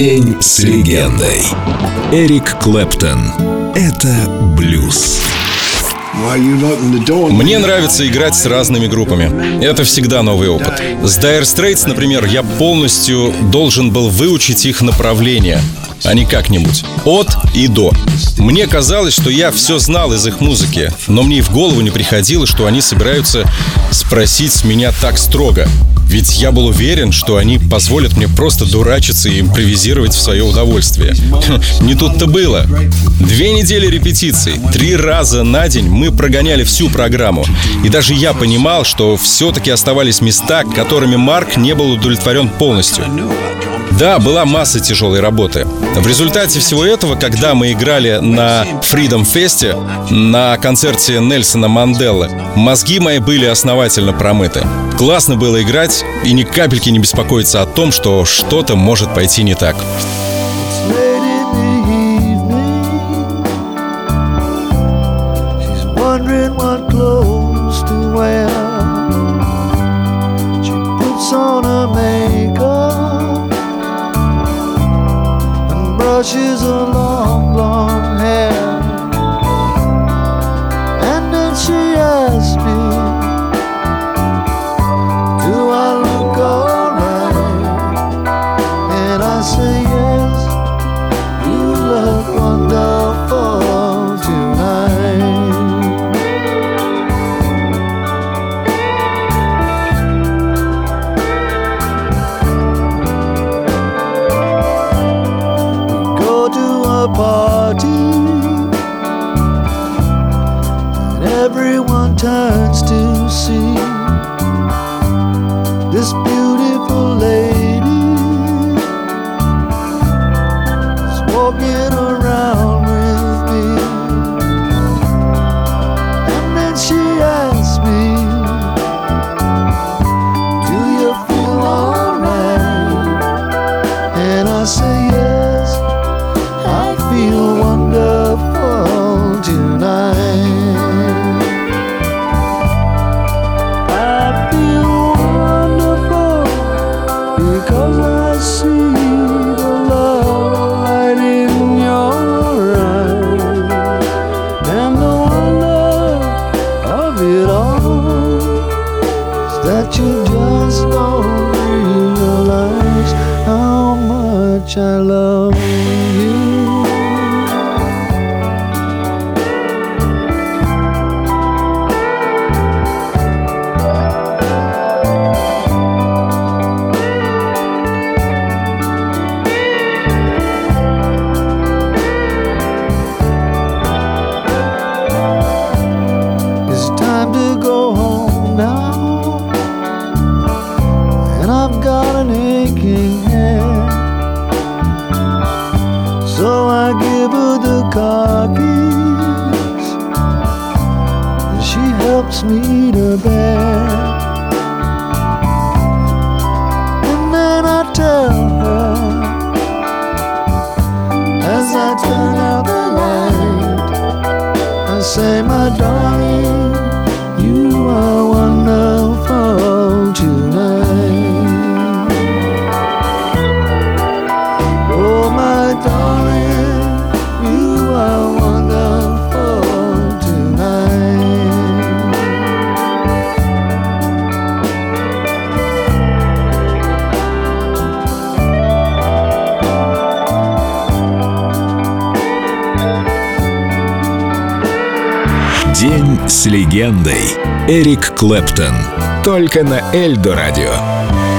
День с легендой. Эрик Клэптон. Это блюз. Мне нравится играть с разными группами. Это всегда новый опыт. С Dire Straits, например, я полностью должен был выучить их направление, а не как-нибудь. От и до. Мне казалось, что я все знал из их музыки, но мне и в голову не приходило, что они собираются спросить с меня так строго. Ведь я был уверен, что они позволят мне просто дурачиться и импровизировать в свое удовольствие. Не тут-то было. Две недели репетиций, три раза на день мы прогоняли всю программу. И даже я понимал, что все-таки оставались места, которыми Марк не был удовлетворен полностью. Да, была масса тяжелой работы. В результате всего этого, когда мы играли на Freedom Fest, на концерте Нельсона Манделы, мозги мои были основательно промыты. Классно было играть и ни капельки не беспокоиться о том, что что-то может пойти не так. ashes on everyone turns to see this beautiful lady. Is walking around because I see the love light in your eyes and the wonder of it all is that you just don't realize how much I love Her the keys. And she helps me to bed. And then I tell her as I turn out the light. I say, my darling, День с легендой. Эрик Клэптон. Только на Эльдо радио.